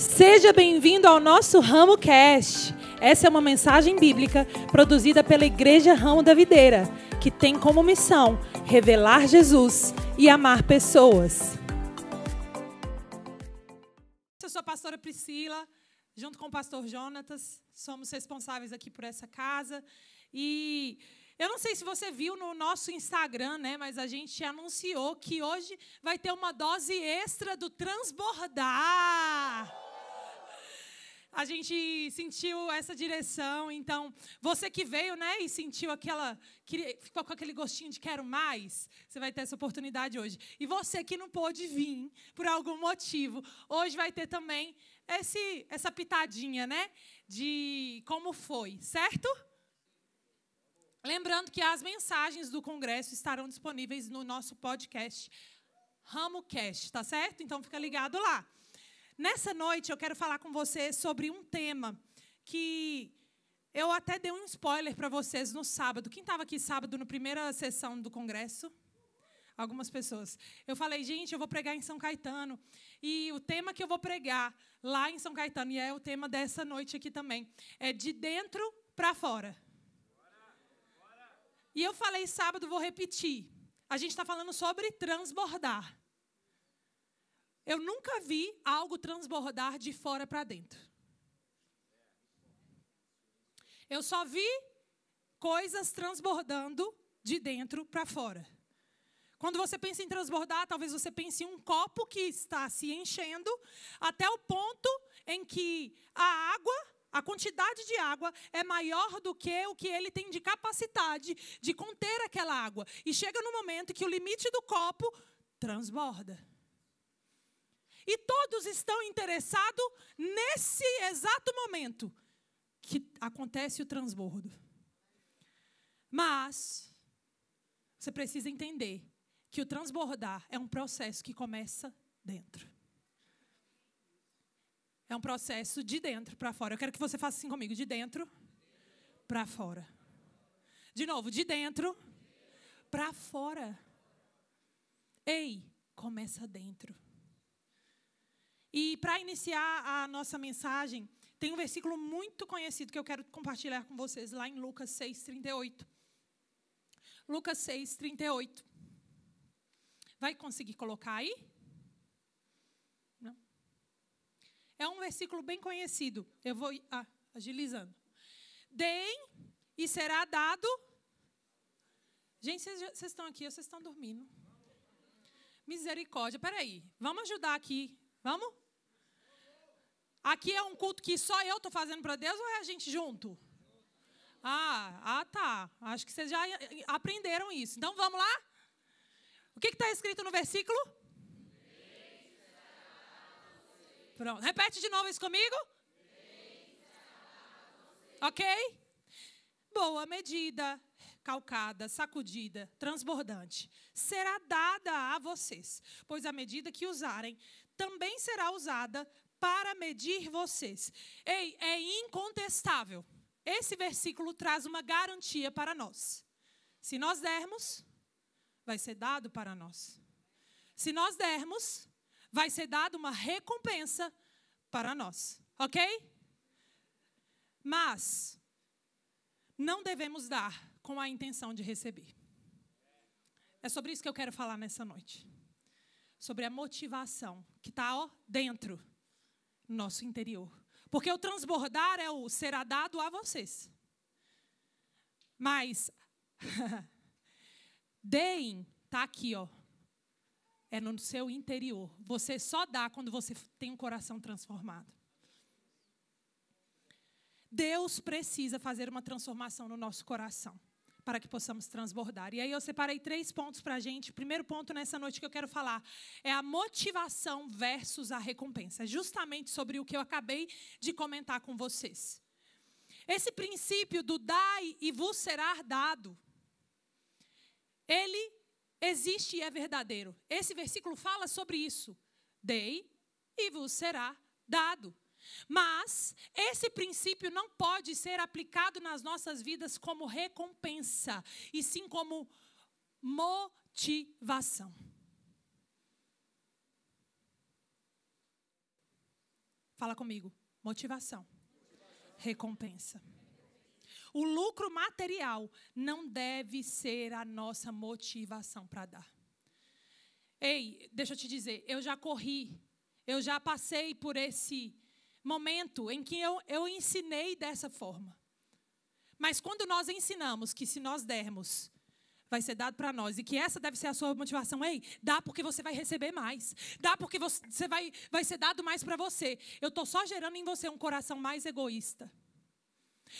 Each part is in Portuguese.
Seja bem-vindo ao nosso Ramo Cast. Essa é uma mensagem bíblica produzida pela Igreja Ramo da Videira, que tem como missão revelar Jesus e amar pessoas. Eu sou a pastora Priscila, junto com o pastor Jonatas, somos responsáveis aqui por essa casa e eu não sei se você viu no nosso Instagram, né, mas a gente anunciou que hoje vai ter uma dose extra do transbordar. A gente sentiu essa direção, então você que veio, né, e sentiu aquela, ficou com aquele gostinho de quero mais, você vai ter essa oportunidade hoje. E você que não pôde vir por algum motivo, hoje vai ter também esse, essa pitadinha, né, de como foi, certo? Lembrando que as mensagens do congresso estarão disponíveis no nosso podcast RamoCast, tá certo? Então fica ligado lá. Nessa noite eu quero falar com você sobre um tema que eu até dei um spoiler para vocês no sábado. Quem estava aqui sábado na primeira sessão do congresso? Algumas pessoas. Eu falei, gente, eu vou pregar em São Caetano. E o tema que eu vou pregar lá em São Caetano, e é o tema dessa noite aqui também, é de dentro para fora. E eu falei sábado, vou repetir. A gente está falando sobre transbordar. Eu nunca vi algo transbordar de fora para dentro. Eu só vi coisas transbordando de dentro para fora. Quando você pensa em transbordar, talvez você pense em um copo que está se enchendo até o ponto em que a água a quantidade de água é maior do que o que ele tem de capacidade de conter aquela água. E chega no momento que o limite do copo transborda. E todos estão interessados nesse exato momento que acontece o transbordo. Mas você precisa entender que o transbordar é um processo que começa dentro. É um processo de dentro para fora. Eu quero que você faça assim comigo, de dentro para fora. De novo, de dentro para fora. Ei, começa dentro. E para iniciar a nossa mensagem, tem um versículo muito conhecido que eu quero compartilhar com vocês lá em Lucas 6:38. Lucas 6:38. Vai conseguir colocar aí? É um versículo bem conhecido. Eu vou ah, agilizando. Deem e será dado. Gente, vocês estão aqui ou vocês estão dormindo? Misericórdia. Peraí, vamos ajudar aqui. Vamos? Aqui é um culto que só eu estou fazendo para Deus ou é a gente junto? Ah, ah, tá. Acho que vocês já aprenderam isso. Então vamos lá? O que está escrito no versículo? Pronto. Repete de novo isso comigo. Ok? Boa medida, calcada, sacudida, transbordante, será dada a vocês, pois a medida que usarem também será usada para medir vocês. Ei, é incontestável. Esse versículo traz uma garantia para nós. Se nós dermos, vai ser dado para nós. Se nós dermos, vai ser dada uma recompensa para nós, ok? Mas não devemos dar com a intenção de receber. É sobre isso que eu quero falar nessa noite. Sobre a motivação que está dentro nosso interior. Porque o transbordar é o será dado a vocês. Mas deem, está aqui, ó é no seu interior. Você só dá quando você tem um coração transformado. Deus precisa fazer uma transformação no nosso coração para que possamos transbordar. E aí eu separei três pontos para a gente. O primeiro ponto nessa noite que eu quero falar é a motivação versus a recompensa. É justamente sobre o que eu acabei de comentar com vocês. Esse princípio do dai e vos será dado, ele existe e é verdadeiro. Esse versículo fala sobre isso. Dei e vos será dado. Mas esse princípio não pode ser aplicado nas nossas vidas como recompensa, e sim como motivação. Fala comigo. Motivação. Recompensa. O lucro material não deve ser a nossa motivação para dar. Ei, deixa eu te dizer, eu já corri, eu já passei por esse momento em que eu, eu ensinei dessa forma. Mas quando nós ensinamos que se nós dermos, vai ser dado para nós e que essa deve ser a sua motivação, ei, dá porque você vai receber mais, dá porque você vai, vai ser dado mais para você. Eu estou só gerando em você um coração mais egoísta.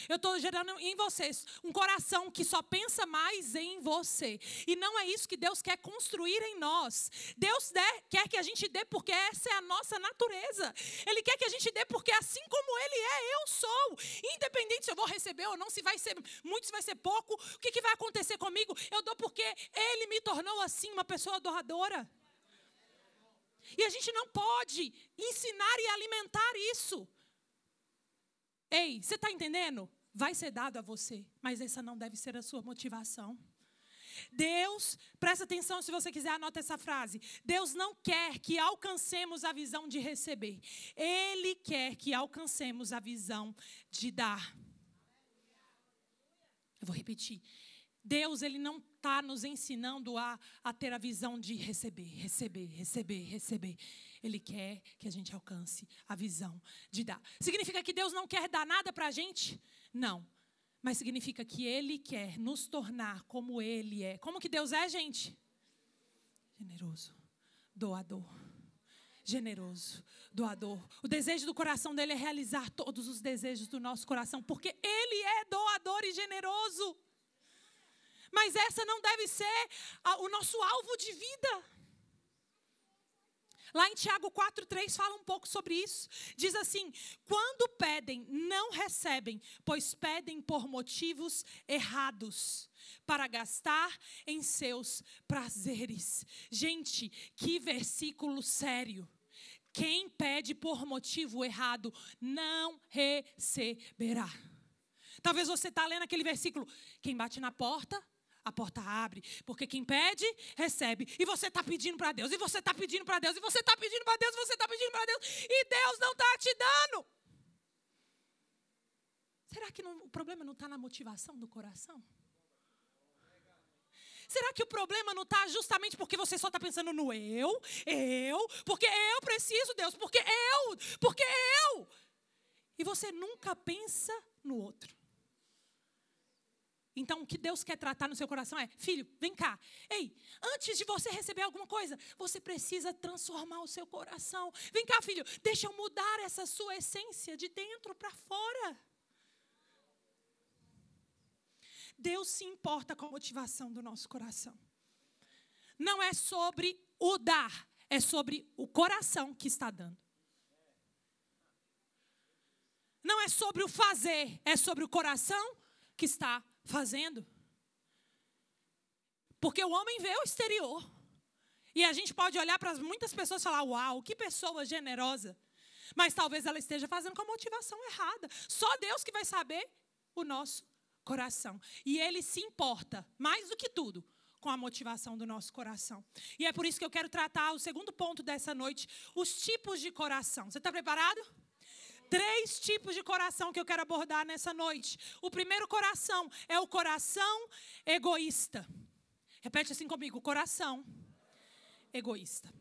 Eu estou gerando em vocês um coração que só pensa mais em você. E não é isso que Deus quer construir em nós. Deus quer que a gente dê porque essa é a nossa natureza. Ele quer que a gente dê porque assim como Ele é, eu sou. Independente se eu vou receber ou não, se vai ser muito, se vai ser pouco, o que, que vai acontecer comigo? Eu dou porque Ele me tornou assim uma pessoa doadora. E a gente não pode ensinar e alimentar isso. Ei, você está entendendo? Vai ser dado a você, mas essa não deve ser a sua motivação. Deus, presta atenção se você quiser, anota essa frase. Deus não quer que alcancemos a visão de receber. Ele quer que alcancemos a visão de dar. Eu vou repetir. Deus, ele não está nos ensinando a, a ter a visão de receber, receber, receber, receber. Ele quer que a gente alcance a visão de dar. Significa que Deus não quer dar nada para a gente? Não. Mas significa que Ele quer nos tornar como Ele é. Como que Deus é, gente? Generoso, doador. Generoso, doador. O desejo do coração dele é realizar todos os desejos do nosso coração, porque Ele é doador e generoso. Mas essa não deve ser o nosso alvo de vida. Lá em Tiago 4,3 fala um pouco sobre isso. Diz assim: quando pedem, não recebem, pois pedem por motivos errados, para gastar em seus prazeres. Gente, que versículo sério. Quem pede por motivo errado não receberá. Talvez você está lendo aquele versículo: quem bate na porta, a porta abre. Porque quem pede, recebe. E você está pedindo para Deus, e você está pedindo para Deus, e você está pedindo para Deus, e você está pedindo para Deus, e Deus não está te dando. Será que não, o problema não está na motivação do coração? Será que o problema não está justamente porque você só está pensando no eu, eu, porque eu preciso, Deus, porque eu, porque eu. E você nunca pensa no outro. Então, o que Deus quer tratar no seu coração é: filho, vem cá. Ei, antes de você receber alguma coisa, você precisa transformar o seu coração. Vem cá, filho, deixa eu mudar essa sua essência de dentro para fora. Deus se importa com a motivação do nosso coração. Não é sobre o dar, é sobre o coração que está dando. Não é sobre o fazer, é sobre o coração que está fazendo. Porque o homem vê o exterior. E a gente pode olhar para muitas pessoas e falar: Uau, que pessoa generosa. Mas talvez ela esteja fazendo com a motivação errada. Só Deus que vai saber o nosso coração. E Ele se importa, mais do que tudo, com a motivação do nosso coração. E é por isso que eu quero tratar o segundo ponto dessa noite: os tipos de coração. Você está preparado? Três tipos de coração que eu quero abordar nessa noite. O primeiro coração é o coração egoísta. Repete assim comigo: coração egoísta.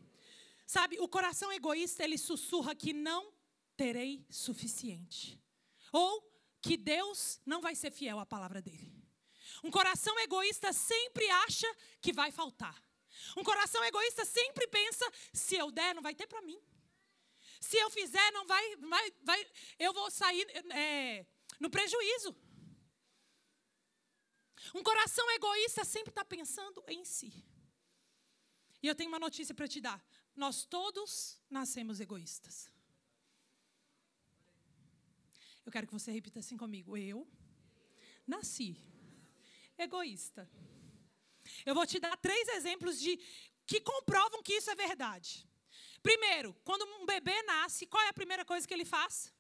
Sabe, o coração egoísta, ele sussurra que não terei suficiente. Ou que Deus não vai ser fiel à palavra dele. Um coração egoísta sempre acha que vai faltar. Um coração egoísta sempre pensa: se eu der, não vai ter para mim. Se eu fizer, não vai, vai, vai eu vou sair é, no prejuízo. Um coração egoísta sempre está pensando em si. E eu tenho uma notícia para te dar. Nós todos nascemos egoístas. Eu quero que você repita assim comigo. Eu nasci egoísta. Eu vou te dar três exemplos de que comprovam que isso é verdade. Primeiro, quando um bebê nasce, qual é a primeira coisa que ele faz?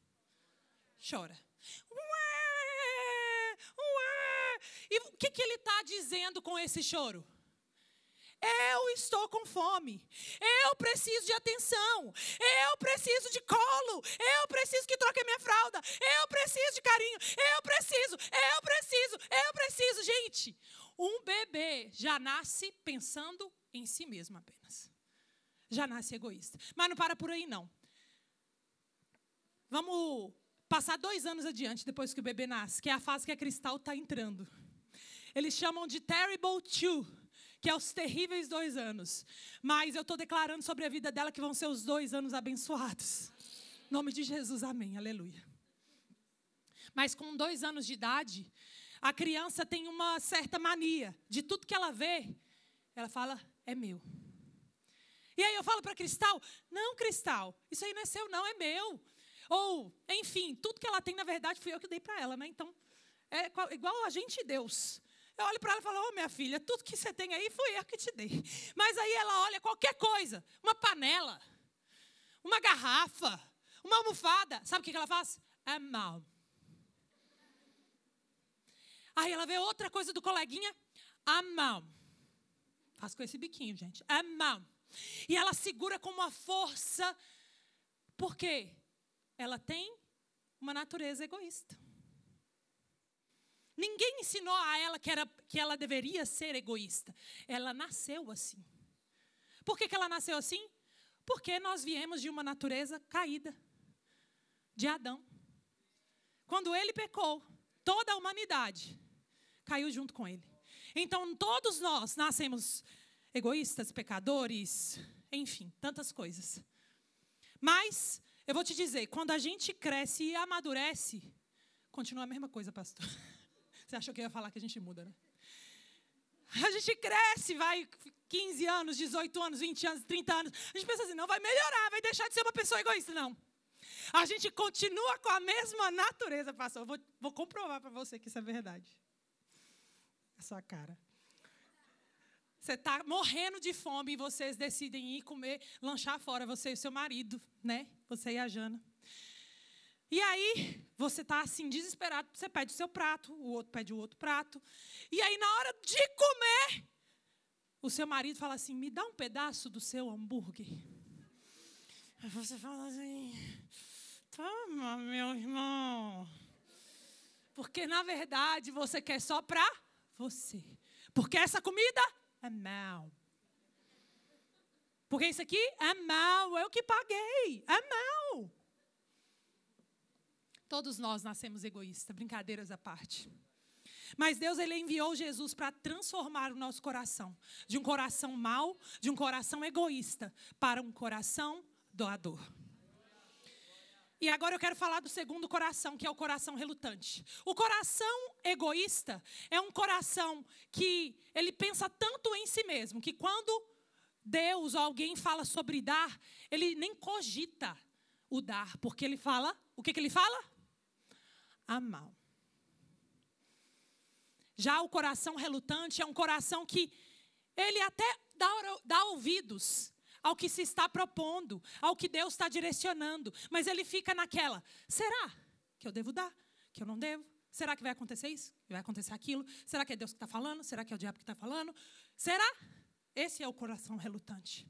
Chora. Ué, ué. E o que, que ele está dizendo com esse choro? Eu estou com fome. Eu preciso de atenção. Eu preciso de colo. Eu preciso que troque a minha fralda. Eu preciso de carinho. Eu preciso. Eu preciso. Eu preciso. Gente, um bebê já nasce pensando em si mesmo apenas. Já nasce egoísta. Mas não para por aí, não. Vamos passar dois anos adiante depois que o bebê nasce, que é a fase que a Cristal está entrando. Eles chamam de Terrible Two, que é os terríveis dois anos. Mas eu estou declarando sobre a vida dela que vão ser os dois anos abençoados. Em nome de Jesus, amém. Aleluia. Mas com dois anos de idade, a criança tem uma certa mania de tudo que ela vê, ela fala, é meu. E aí eu falo para Cristal, não, Cristal, isso aí não é seu, não, é meu. Ou, enfim, tudo que ela tem, na verdade, fui eu que dei para ela, né? Então, é igual a gente e Deus. Eu olho para ela e falo, ô oh, minha filha, tudo que você tem aí fui eu que te dei. Mas aí ela olha qualquer coisa, uma panela, uma garrafa, uma almofada. Sabe o que ela faz? É mal. Aí ela vê outra coisa do coleguinha, a mão. Faz com esse biquinho, gente. A mão. E ela segura com uma força. Por quê? Ela tem uma natureza egoísta. Ninguém ensinou a ela que, era, que ela deveria ser egoísta. Ela nasceu assim. Por que, que ela nasceu assim? Porque nós viemos de uma natureza caída de Adão. Quando ele pecou, toda a humanidade caiu junto com ele. Então, todos nós nascemos egoístas, pecadores, enfim, tantas coisas. Mas, eu vou te dizer, quando a gente cresce e amadurece, continua a mesma coisa, pastor. Você achou que eu ia falar que a gente muda, né? A gente cresce, vai 15 anos, 18 anos, 20 anos, 30 anos. A gente pensa assim, não vai melhorar, vai deixar de ser uma pessoa egoísta. Não. A gente continua com a mesma natureza, pastor. Eu vou, vou comprovar para você que isso é verdade. A sua cara. Você está morrendo de fome e vocês decidem ir comer, lanchar fora, você e seu marido, né? Você e a Jana. E aí, você está assim, desesperado, você pede o seu prato, o outro pede o outro prato. E aí, na hora de comer, o seu marido fala assim: me dá um pedaço do seu hambúrguer. Aí você fala assim: toma, meu irmão. Porque, na verdade, você quer só para você. Porque essa comida é mal. Porque isso aqui é mal, eu que paguei, é mal. Todos nós nascemos egoístas, brincadeiras à parte. Mas Deus ele enviou Jesus para transformar o nosso coração de um coração mau, de um coração egoísta, para um coração doador. E agora eu quero falar do segundo coração, que é o coração relutante. O coração egoísta é um coração que ele pensa tanto em si mesmo que quando Deus ou alguém fala sobre dar, ele nem cogita o dar, porque ele fala, o que, que ele fala? a mal. Já o coração relutante é um coração que ele até dá, dá ouvidos ao que se está propondo, ao que Deus está direcionando, mas ele fica naquela: será que eu devo dar? Que eu não devo? Será que vai acontecer isso? Vai acontecer aquilo? Será que é Deus que está falando? Será que é o diabo que está falando? Será? Esse é o coração relutante.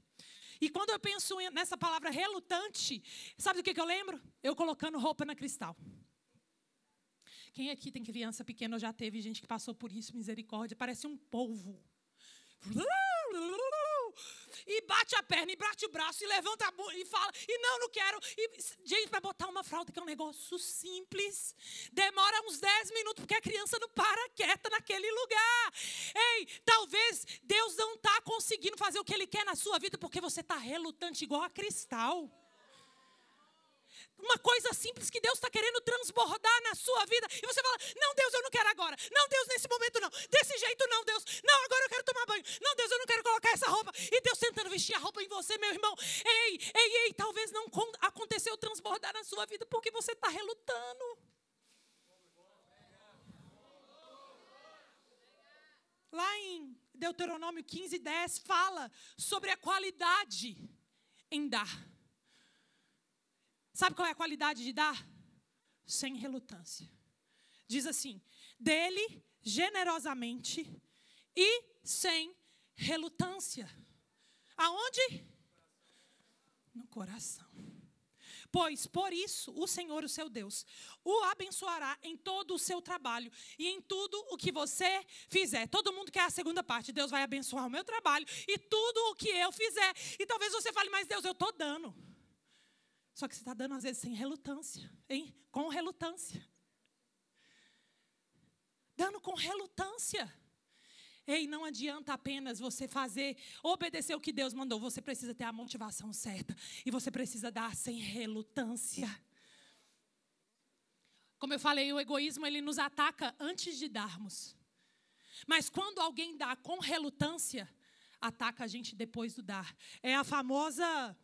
E quando eu penso nessa palavra relutante, sabe do que, que eu lembro? Eu colocando roupa na cristal. Quem aqui tem criança pequena já teve gente que passou por isso, misericórdia? Parece um polvo. E bate a perna, e bate o braço, e levanta a e fala, e não, não quero. E, gente, para botar uma fralda, que é um negócio simples, demora uns 10 minutos, porque a criança não para quieta naquele lugar. Ei, talvez Deus não está conseguindo fazer o que Ele quer na sua vida, porque você está relutante igual a cristal uma coisa simples que Deus está querendo transbordar na sua vida. E você fala: Não, Deus, eu não quero agora. Não, Deus, nesse momento não. Desse jeito não, Deus. Não, agora eu quero tomar banho. Não, Deus, eu não quero colocar essa roupa. E Deus tentando vestir a roupa em você, meu irmão. Ei, ei, ei, talvez não aconteceu transbordar na sua vida porque você está relutando. Lá em Deuteronômio 15, 10, fala sobre a qualidade em dar. Sabe qual é a qualidade de dar? Sem relutância. Diz assim: dele generosamente e sem relutância. Aonde? No coração. Pois por isso o Senhor, o seu Deus, o abençoará em todo o seu trabalho e em tudo o que você fizer. Todo mundo quer a segunda parte. Deus vai abençoar o meu trabalho e tudo o que eu fizer. E talvez você fale, mas Deus, eu estou dando. Só que você está dando às vezes sem relutância, hein? Com relutância. Dando com relutância. Ei, não adianta apenas você fazer, obedecer o que Deus mandou. Você precisa ter a motivação certa. E você precisa dar sem relutância. Como eu falei, o egoísmo ele nos ataca antes de darmos. Mas quando alguém dá com relutância, ataca a gente depois do dar. É a famosa.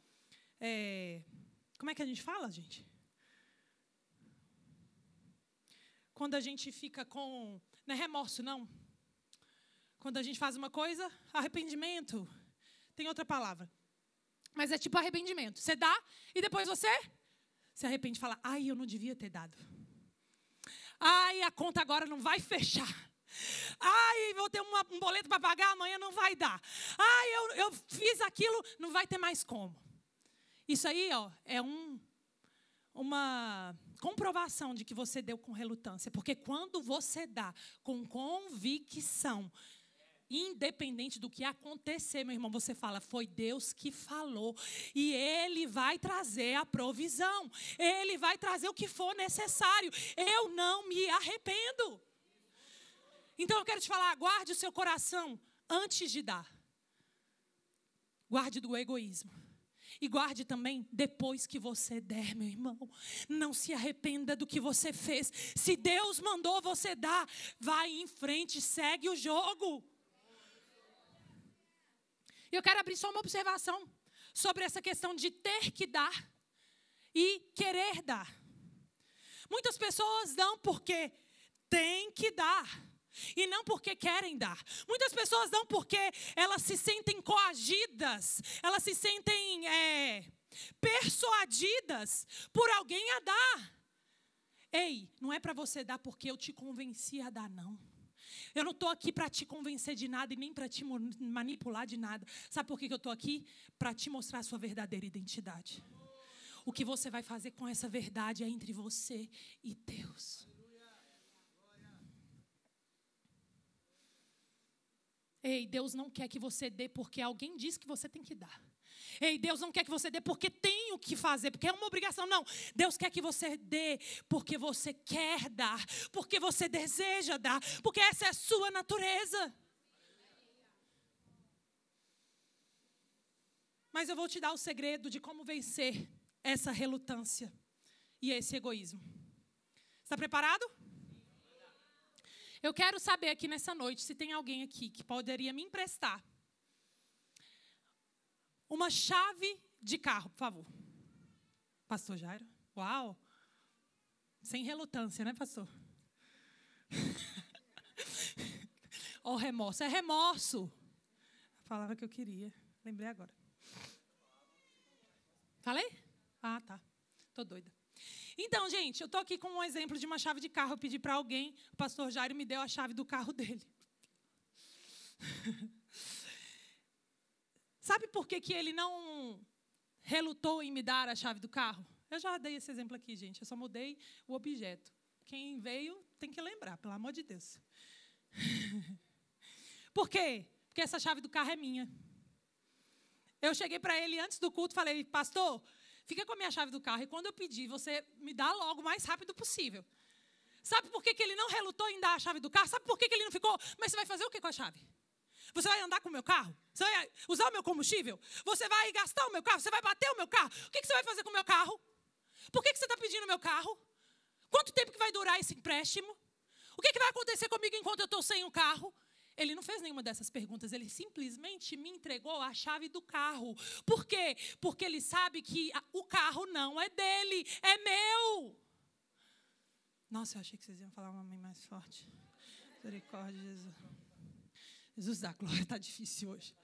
É, como é que a gente fala, gente? Quando a gente fica com. Não é remorso, não. Quando a gente faz uma coisa, arrependimento. Tem outra palavra. Mas é tipo arrependimento. Você dá e depois você se arrepende e fala: ai, eu não devia ter dado. Ai, a conta agora não vai fechar. Ai, vou ter uma, um boleto para pagar, amanhã não vai dar. Ai, eu, eu fiz aquilo, não vai ter mais como. Isso aí, ó, é um, uma comprovação de que você deu com relutância. Porque quando você dá com convicção, Independente do que acontecer, meu irmão, você fala, foi Deus que falou. E Ele vai trazer a provisão. Ele vai trazer o que for necessário. Eu não me arrependo. Então eu quero te falar, guarde o seu coração antes de dar. Guarde do egoísmo. E guarde também depois que você der, meu irmão. Não se arrependa do que você fez. Se Deus mandou você dar, vai em frente, segue o jogo. Eu quero abrir só uma observação sobre essa questão de ter que dar e querer dar. Muitas pessoas dão porque têm que dar. E não porque querem dar. Muitas pessoas dão porque elas se sentem coagidas, elas se sentem é, persuadidas por alguém a dar. Ei, não é para você dar porque eu te convenci a dar, não. Eu não estou aqui para te convencer de nada e nem para te manipular de nada. Sabe por que eu estou aqui? Para te mostrar a sua verdadeira identidade. O que você vai fazer com essa verdade é entre você e Deus. Ei, Deus não quer que você dê porque alguém diz que você tem que dar. Ei, Deus não quer que você dê porque tem o que fazer, porque é uma obrigação. Não. Deus quer que você dê porque você quer dar, porque você deseja dar, porque essa é a sua natureza. Mas eu vou te dar o segredo de como vencer essa relutância e esse egoísmo. Está preparado? Eu quero saber aqui nessa noite se tem alguém aqui que poderia me emprestar uma chave de carro, por favor. Pastor Jairo? Uau! Sem relutância, né, pastor? Oh, remorso. É remorso. A palavra que eu queria. Lembrei agora. Falei? Ah, tá. Tô doida. Então, gente, eu tô aqui com um exemplo de uma chave de carro. Eu pedi para alguém, o pastor Jairo me deu a chave do carro dele. Sabe por que, que ele não relutou em me dar a chave do carro? Eu já dei esse exemplo aqui, gente. Eu só mudei o objeto. Quem veio tem que lembrar, pelo amor de Deus. por quê? Porque essa chave do carro é minha. Eu cheguei para ele antes do culto e falei, pastor, fica com a minha chave do carro. E quando eu pedir, você me dá logo o mais rápido possível. Sabe por que, que ele não relutou em dar a chave do carro? Sabe por que, que ele não ficou? Mas você vai fazer o que com a chave? Você vai andar com o meu carro? Você vai usar o meu combustível? Você vai gastar o meu carro? Você vai bater o meu carro? O que, você vai fazer com o meu carro? Por que, você está pedindo o meu carro? Quanto tempo que vai durar esse empréstimo? O que, que vai acontecer comigo enquanto eu estou sem o carro? Ele não fez nenhuma dessas perguntas, ele simplesmente me entregou a chave do carro. Por quê? Porque ele sabe que o carro não é dele, é meu. Nossa, eu achei que vocês iam falar um amém mais forte. Misericórdia, Jesus. Jesus da glória, está difícil hoje.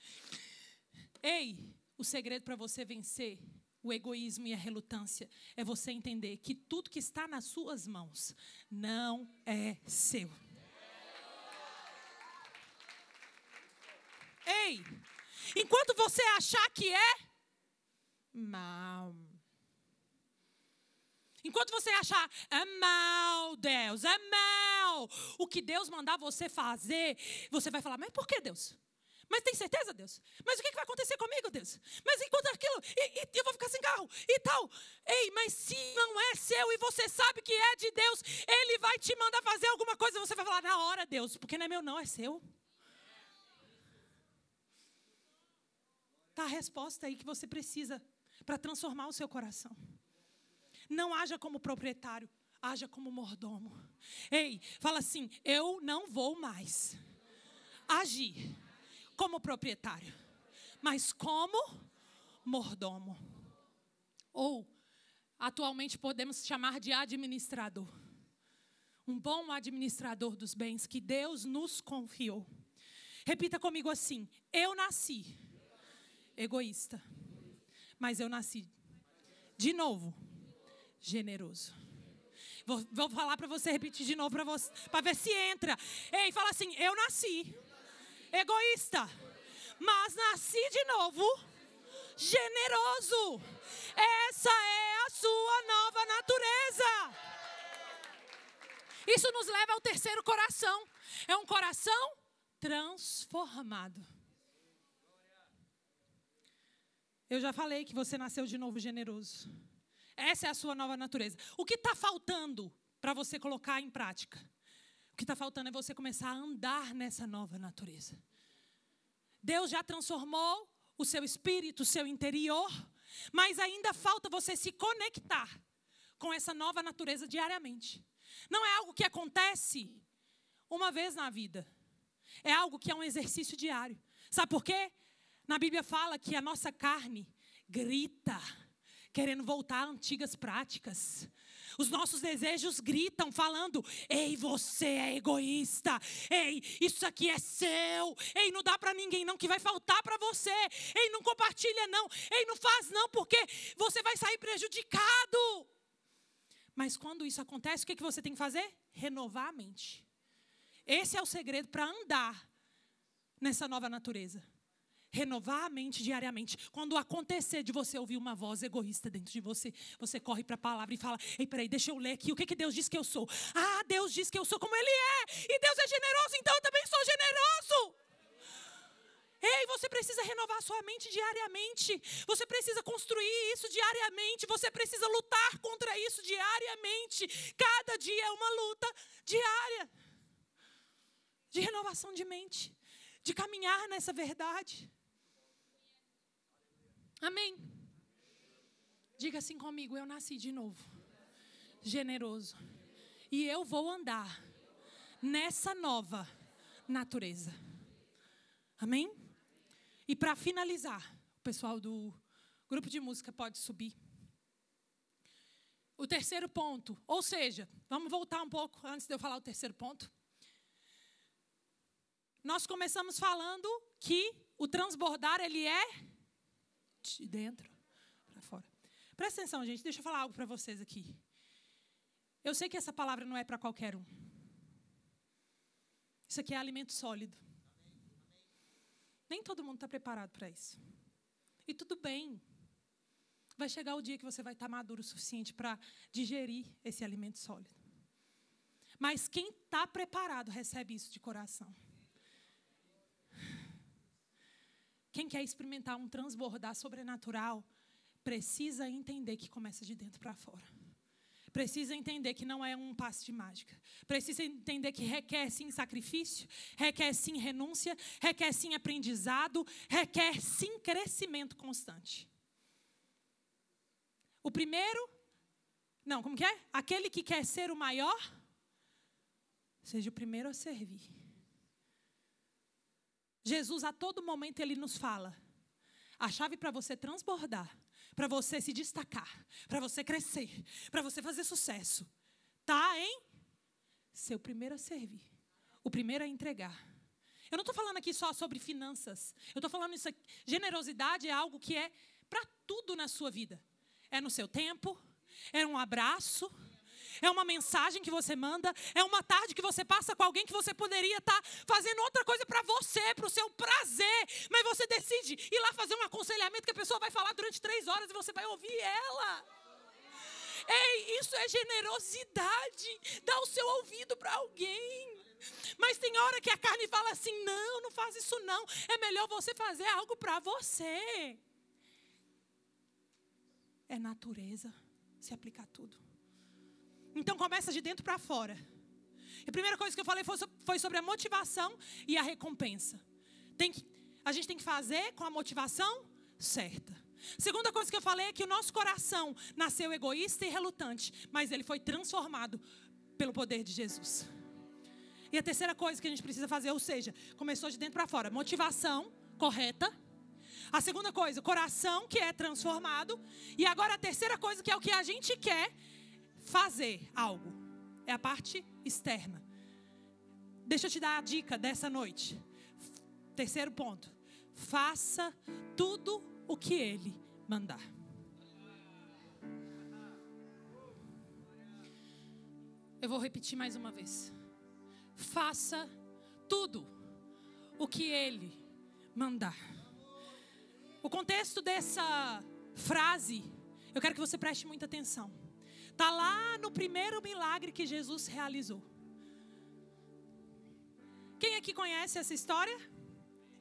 Ei, o segredo para você vencer o egoísmo e a relutância é você entender que tudo que está nas suas mãos não é seu. Ei, enquanto você achar que é, mal. Enquanto você achar, é mal, Deus, é mal. O que Deus mandar você fazer, você vai falar, mas por que Deus? Mas tem certeza, Deus? Mas o que vai acontecer comigo, Deus? Mas enquanto aquilo, e, e, eu vou ficar sem carro e tal. Ei, mas se não é seu e você sabe que é de Deus, Ele vai te mandar fazer alguma coisa, você vai falar na hora, Deus, porque não é meu, não, é seu. Tá a resposta aí que você precisa para transformar o seu coração. Não haja como proprietário, haja como mordomo. Ei, fala assim: eu não vou mais agir como proprietário, mas como mordomo. Ou, atualmente podemos chamar de administrador. Um bom administrador dos bens que Deus nos confiou. Repita comigo assim: eu nasci egoísta, mas eu nasci de novo generoso. Vou, vou falar para você repetir de novo para ver se entra. Ei, fala assim: eu nasci egoísta, mas nasci de novo generoso. Essa é a sua nova natureza. Isso nos leva ao terceiro coração. É um coração transformado. Eu já falei que você nasceu de novo generoso. Essa é a sua nova natureza. O que está faltando para você colocar em prática? O que está faltando é você começar a andar nessa nova natureza. Deus já transformou o seu espírito, o seu interior, mas ainda falta você se conectar com essa nova natureza diariamente. Não é algo que acontece uma vez na vida. É algo que é um exercício diário. Sabe por quê? Na Bíblia fala que a nossa carne grita querendo voltar a antigas práticas. Os nossos desejos gritam, falando: Ei, você é egoísta. Ei, isso aqui é seu. Ei, não dá para ninguém, não, que vai faltar para você. Ei, não compartilha, não. Ei, não faz, não, porque você vai sair prejudicado. Mas quando isso acontece, o que, que você tem que fazer? Renovar a mente. Esse é o segredo para andar nessa nova natureza renovar a mente diariamente. Quando acontecer de você ouvir uma voz egoísta dentro de você, você corre para a palavra e fala: Ei, peraí, deixa eu ler aqui. O que, que Deus diz que eu sou? Ah, Deus diz que eu sou como Ele é. E Deus é generoso, então eu também sou generoso. Ei, você precisa renovar sua mente diariamente. Você precisa construir isso diariamente. Você precisa lutar contra isso diariamente. Cada dia é uma luta diária de renovação de mente, de caminhar nessa verdade. Amém. Diga assim comigo: eu nasci de novo, generoso. E eu vou andar nessa nova natureza. Amém? E para finalizar, o pessoal do grupo de música pode subir. O terceiro ponto, ou seja, vamos voltar um pouco antes de eu falar o terceiro ponto. Nós começamos falando que o transbordar ele é de dentro para fora. Presta atenção, gente, deixa eu falar algo para vocês aqui. Eu sei que essa palavra não é para qualquer um. Isso aqui é alimento sólido. Nem todo mundo está preparado para isso. E tudo bem. Vai chegar o dia que você vai estar tá maduro o suficiente para digerir esse alimento sólido. Mas quem está preparado recebe isso de coração. Quem quer experimentar um transbordar sobrenatural precisa entender que começa de dentro para fora. Precisa entender que não é um passe de mágica. Precisa entender que requer sim sacrifício, requer sim renúncia, requer sim aprendizado, requer sim crescimento constante. O primeiro, não, como que é? Aquele que quer ser o maior, seja o primeiro a servir. Jesus, a todo momento, ele nos fala: a chave para você transbordar, para você se destacar, para você crescer, para você fazer sucesso, tá em ser o primeiro a servir, o primeiro a entregar. Eu não estou falando aqui só sobre finanças. Eu estou falando isso aqui. Generosidade é algo que é para tudo na sua vida. É no seu tempo, é um abraço, é uma mensagem que você manda, é uma tarde que você passa com alguém que você poderia estar tá fazendo outra coisa para você, para o seu prazer, mas você decide ir lá fazer um aconselhamento que a pessoa vai falar durante três horas e você vai ouvir ela. Ei, isso é generosidade. Dá o seu ouvido para alguém. Mas tem hora que a carne fala assim: não, não faz isso não. É melhor você fazer algo para você. É natureza se aplicar tudo. Então começa de dentro para fora. a primeira coisa que eu falei foi sobre a motivação e a recompensa. Tem que, a gente tem que fazer com a motivação certa. Segunda coisa que eu falei é que o nosso coração nasceu egoísta e relutante, mas ele foi transformado pelo poder de Jesus. E a terceira coisa que a gente precisa fazer, ou seja, começou de dentro para fora, motivação correta. A segunda coisa, coração que é transformado. E agora a terceira coisa, que é o que a gente quer fazer algo. É a parte externa. Deixa eu te dar a dica dessa noite. Terceiro ponto. Faça tudo o que ele mandar. Eu vou repetir mais uma vez. Faça tudo o que ele mandar. O contexto dessa frase, eu quero que você preste muita atenção. Está lá no primeiro milagre que Jesus realizou. Quem aqui conhece essa história?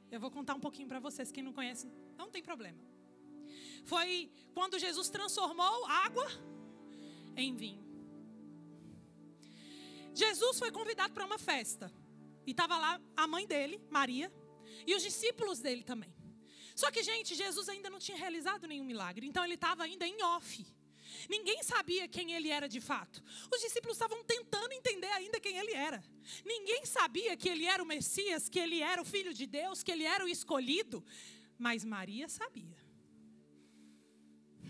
Eu vou contar um pouquinho para vocês. Quem não conhece, não tem problema. Foi quando Jesus transformou água em vinho. Jesus foi convidado para uma festa. E estava lá a mãe dele, Maria, e os discípulos dele também. Só que, gente, Jesus ainda não tinha realizado nenhum milagre. Então ele estava ainda em off. Ninguém sabia quem ele era de fato. Os discípulos estavam tentando entender ainda quem ele era. Ninguém sabia que ele era o Messias, que ele era o Filho de Deus, que ele era o escolhido. Mas Maria sabia.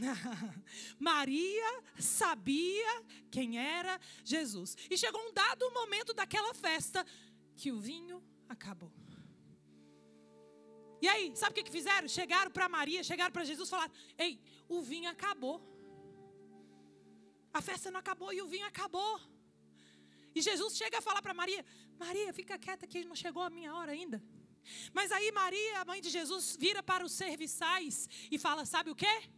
Maria sabia quem era Jesus. E chegou um dado momento daquela festa que o vinho acabou. E aí, sabe o que, fizeram? Chegaram para Maria, chegaram para Jesus e falaram: Ei, o vinho acabou. A festa não acabou e o vinho acabou. E Jesus chega a falar para Maria: Maria, fica quieta que não chegou a minha hora ainda. Mas aí Maria, a mãe de Jesus, vira para os serviçais e fala: Sabe o que?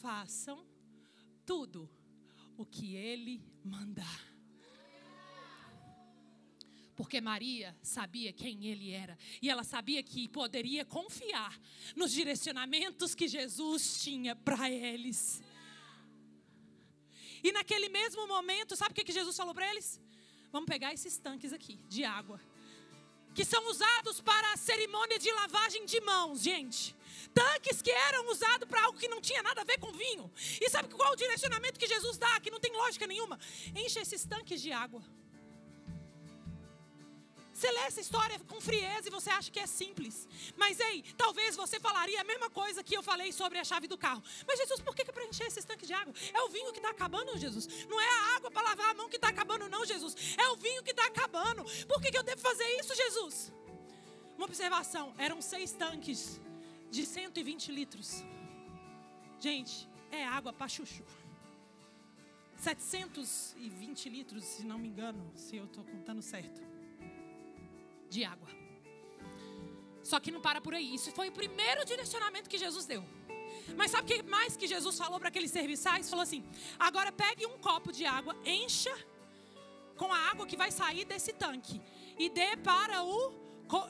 Façam tudo o que ele mandar. Porque Maria sabia quem ele era. E ela sabia que poderia confiar nos direcionamentos que Jesus tinha para eles. E naquele mesmo momento, sabe o que, Jesus falou para eles? Vamos pegar esses tanques aqui de água, que são usados para a cerimônia de lavagem de mãos, gente. Tanques que eram usados para algo que não tinha nada a ver com vinho. E sabe qual o direcionamento que Jesus dá, que não tem lógica nenhuma? Enche esses tanques de água. Você lê essa história com frieza e você acha que é simples. Mas ei, talvez você falaria a mesma coisa que eu falei sobre a chave do carro. Mas Jesus, por que, que para encher esses tanques de água? É o vinho que está acabando, Jesus. Não é a água para lavar a mão que está acabando, não, Jesus. É o vinho que está acabando. Por que, que eu devo fazer isso, Jesus? Uma observação: eram seis tanques de 120 litros. Gente, é água para chuchu. 720 litros, se não me engano, se eu estou contando certo de água. Só que não para por aí. Isso foi o primeiro direcionamento que Jesus deu. Mas sabe o que mais que Jesus falou para aqueles serviçais? Falou assim: agora pegue um copo de água, encha com a água que vai sair desse tanque e dê para o,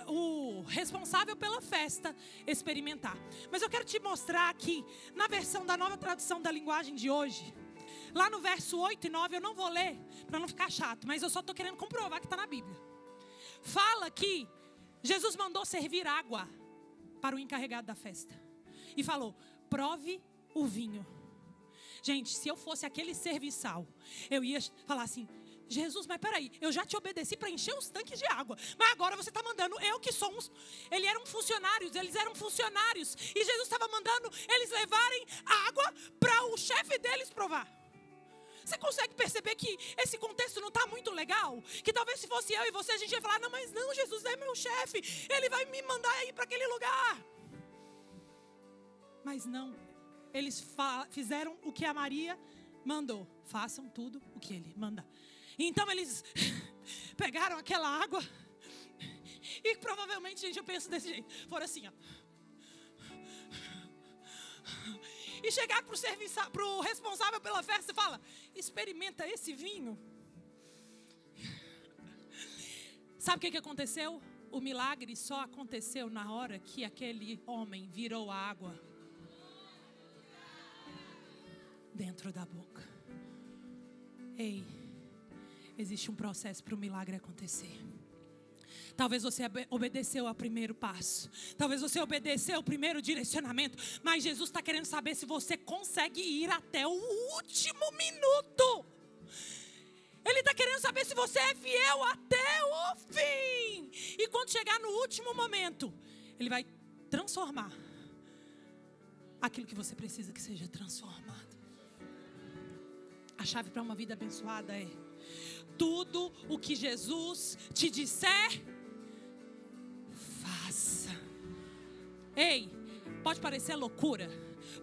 o responsável pela festa experimentar. Mas eu quero te mostrar aqui, na versão da nova tradução da linguagem de hoje, lá no verso 8 e 9, eu não vou ler para não ficar chato, mas eu só estou querendo comprovar que está na Bíblia fala que Jesus mandou servir água para o encarregado da festa. E falou: prove o vinho. Gente, se eu fosse aquele serviçal, eu ia falar assim: Jesus, mas peraí, eu já te obedeci para encher os tanques de água, mas agora você está mandando eu que sou uns. Eles eram funcionários, eles eram funcionários, e Jesus estava mandando eles levarem água para o chefe deles provar. Você consegue perceber que esse contexto não está muito legal? Que talvez se fosse eu e você, a gente ia falar: não, mas não, Jesus é meu chefe, ele vai me mandar ir para aquele lugar. Mas não, eles fizeram o que a Maria mandou: façam tudo o que ele manda. Então eles pegaram aquela água e provavelmente, gente, eu penso desse jeito: foram assim, ó. E chegar para o responsável pela festa e fala: experimenta esse vinho. Sabe o que, que aconteceu? O milagre só aconteceu na hora que aquele homem virou a água dentro da boca. Ei, existe um processo para o milagre acontecer. Talvez você obedeceu ao primeiro passo. Talvez você obedeceu ao primeiro direcionamento. Mas Jesus está querendo saber se você consegue ir até o último minuto. Ele está querendo saber se você é fiel até o fim. E quando chegar no último momento, Ele vai transformar aquilo que você precisa que seja transformado. A chave para uma vida abençoada é tudo o que Jesus te disser, faça. Ei, pode parecer loucura.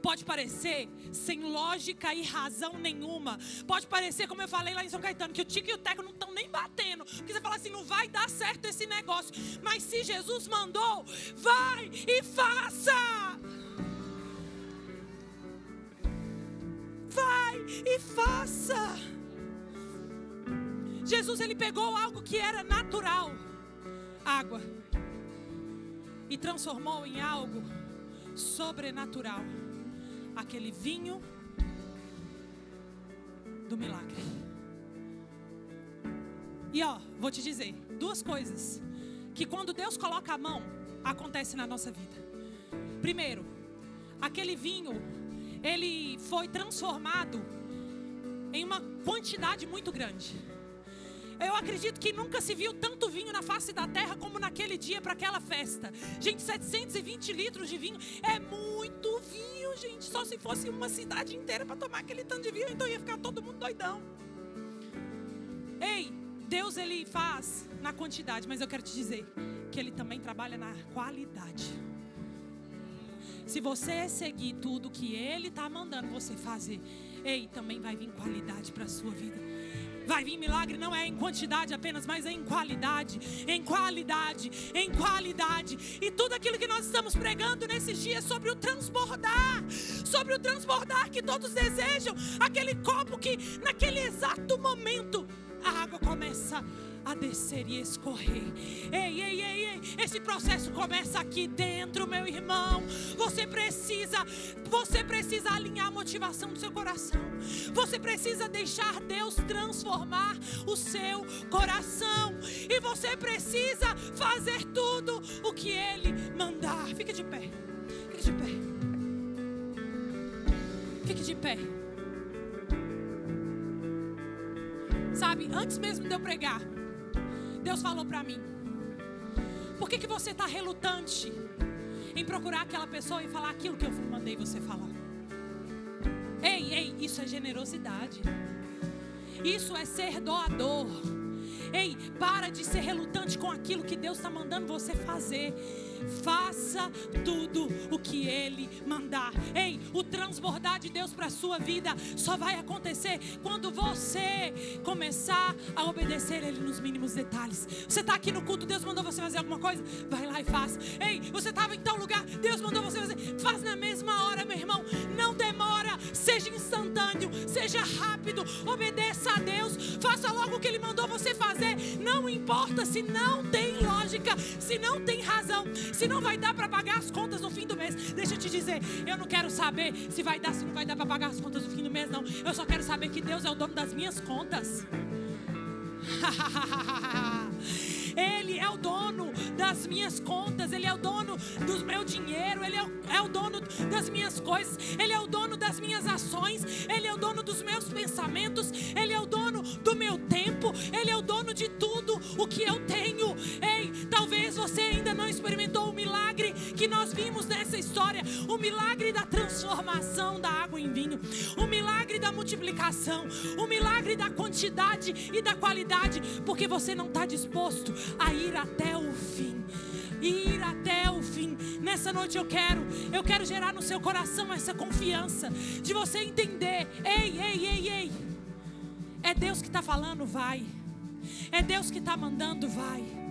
Pode parecer sem lógica e razão nenhuma. Pode parecer, como eu falei lá em São Caetano, que o Tico e o Teco não estão nem batendo. Porque você fala assim, não vai dar certo esse negócio. Mas se Jesus mandou, vai e faça. Vai e faça. Jesus ele pegou algo que era natural, água, e transformou em algo sobrenatural. Aquele vinho do milagre. E ó, vou te dizer duas coisas que quando Deus coloca a mão acontece na nossa vida. Primeiro, aquele vinho ele foi transformado em uma quantidade muito grande. Eu acredito que nunca se viu tanto vinho na face da terra como naquele dia para aquela festa. Gente, 720 litros de vinho é muito vinho, gente. Só se fosse uma cidade inteira para tomar aquele tanto de vinho, então ia ficar todo mundo doidão. Ei, Deus ele faz na quantidade, mas eu quero te dizer que ele também trabalha na qualidade. Se você seguir tudo que ele está mandando você fazer, ei, também vai vir qualidade para a sua vida. Vai vir milagre não é em quantidade apenas, mas é em qualidade, em qualidade, em qualidade. E tudo aquilo que nós estamos pregando nesses dias sobre o transbordar, sobre o transbordar que todos desejam, aquele copo que naquele exato momento a água começa a descer e escorrer. Ei, ei, ei, ei, esse processo começa aqui dentro, meu irmão. Você precisa, você precisa alinhar a motivação do seu coração. Você precisa deixar Deus transformar o seu coração. E você precisa fazer tudo o que Ele mandar. Fique de pé. Fique de pé. Fique de pé. Sabe, antes mesmo de eu pregar, Deus falou para mim: Por que, que você está relutante em procurar aquela pessoa e falar aquilo que eu mandei você falar? Ei, ei, isso é generosidade. Isso é ser doador. Ei, para de ser relutante com aquilo que Deus está mandando você fazer. Faça tudo o que Ele mandar. Ei, o transbordar de Deus para a sua vida só vai acontecer quando você começar a obedecer Ele nos mínimos detalhes. Você está aqui no culto, Deus mandou você fazer alguma coisa? Vai lá e faz. Ei, você estava em tal lugar, Deus mandou você fazer. Faz na mesma hora, meu irmão. Não seja instantâneo, seja rápido, obedeça a Deus, faça logo o que Ele mandou você fazer. Não importa se não tem lógica, se não tem razão se não vai dar para pagar as contas no fim do mês, deixa eu te dizer, eu não quero saber se vai dar, se não vai dar para pagar as contas no fim do mês, não. Eu só quero saber que Deus é o dono das minhas contas. Ele é o dono das minhas contas, Ele é o dono do meu dinheiro, Ele é o, é o, dono das minhas coisas, Ele é o dono das minhas ações, Ele é o dono dos meus pensamentos, Ele é o dono do meu tempo, Ele é o dono de tudo o que eu tenho. Ei, talvez você ainda não experimentou história o milagre da transformação da água em vinho, o milagre da multiplicação, o milagre da quantidade e da qualidade, porque você não está disposto a ir até o fim. Ir até o fim. Nessa noite eu quero, eu quero gerar no seu coração essa confiança de você entender. Ei, ei, ei, ei. É Deus que está falando, vai. É Deus que está mandando, vai.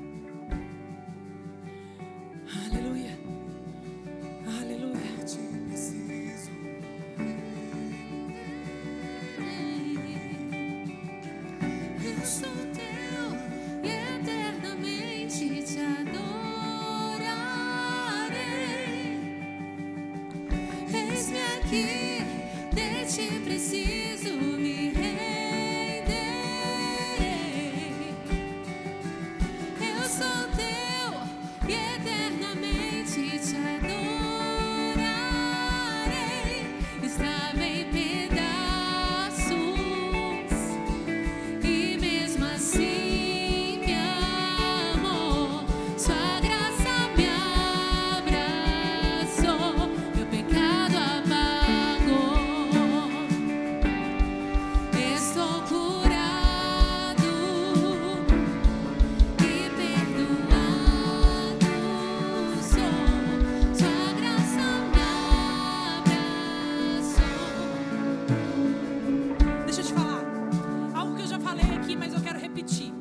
Repetir.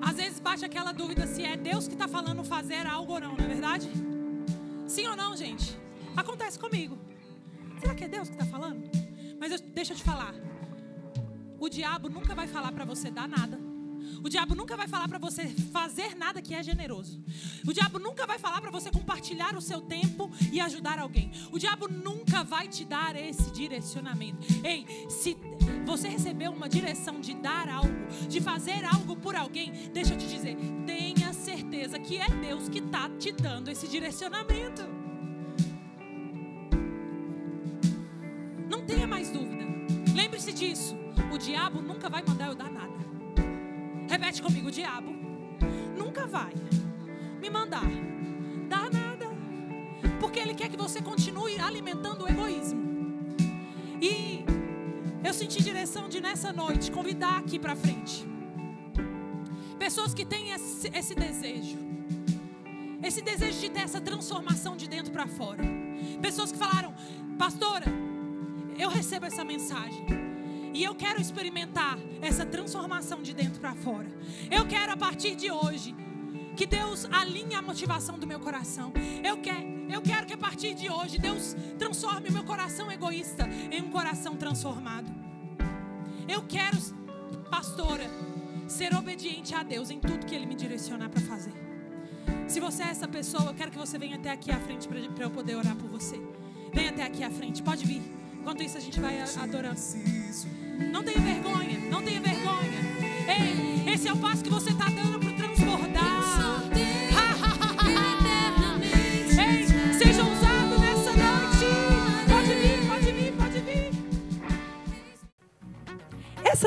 Às vezes bate aquela dúvida se é Deus que está falando fazer algo ou não, não é verdade? Sim ou não, gente? Acontece comigo. Será que é Deus que está falando? Mas eu, deixa eu te falar. O diabo nunca vai falar para você dar nada. O diabo nunca vai falar para você fazer nada que é generoso. O diabo nunca vai falar para você compartilhar o seu tempo e ajudar alguém. O diabo nunca vai te dar esse direcionamento. Ei, se você recebeu uma direção de dar algo, de fazer algo por alguém, deixa eu te dizer, tenha certeza que é Deus que está te dando esse direcionamento. Não tenha mais dúvida. Lembre-se disso. O diabo nunca vai mandar eu dar nada. Repete comigo, diabo nunca vai me mandar dar nada. Porque ele quer que você continue alimentando o egoísmo. E eu senti direção de nessa noite convidar aqui para frente pessoas que têm esse, esse desejo. Esse desejo de ter essa transformação de dentro para fora. Pessoas que falaram, pastora, eu recebo essa mensagem. E eu quero experimentar essa transformação de dentro para fora. Eu quero a partir de hoje que Deus alinhe a motivação do meu coração. Eu quero, eu quero que a partir de hoje Deus transforme o meu coração egoísta em um coração transformado. Eu quero, pastora, ser obediente a Deus em tudo que Ele me direcionar para fazer. Se você é essa pessoa, eu quero que você venha até aqui à frente para eu poder orar por você. Venha até aqui à frente, pode vir. Enquanto isso, a gente vai adorando. Não tenha vergonha, não tenha vergonha. Ei, esse é o passo que você está dando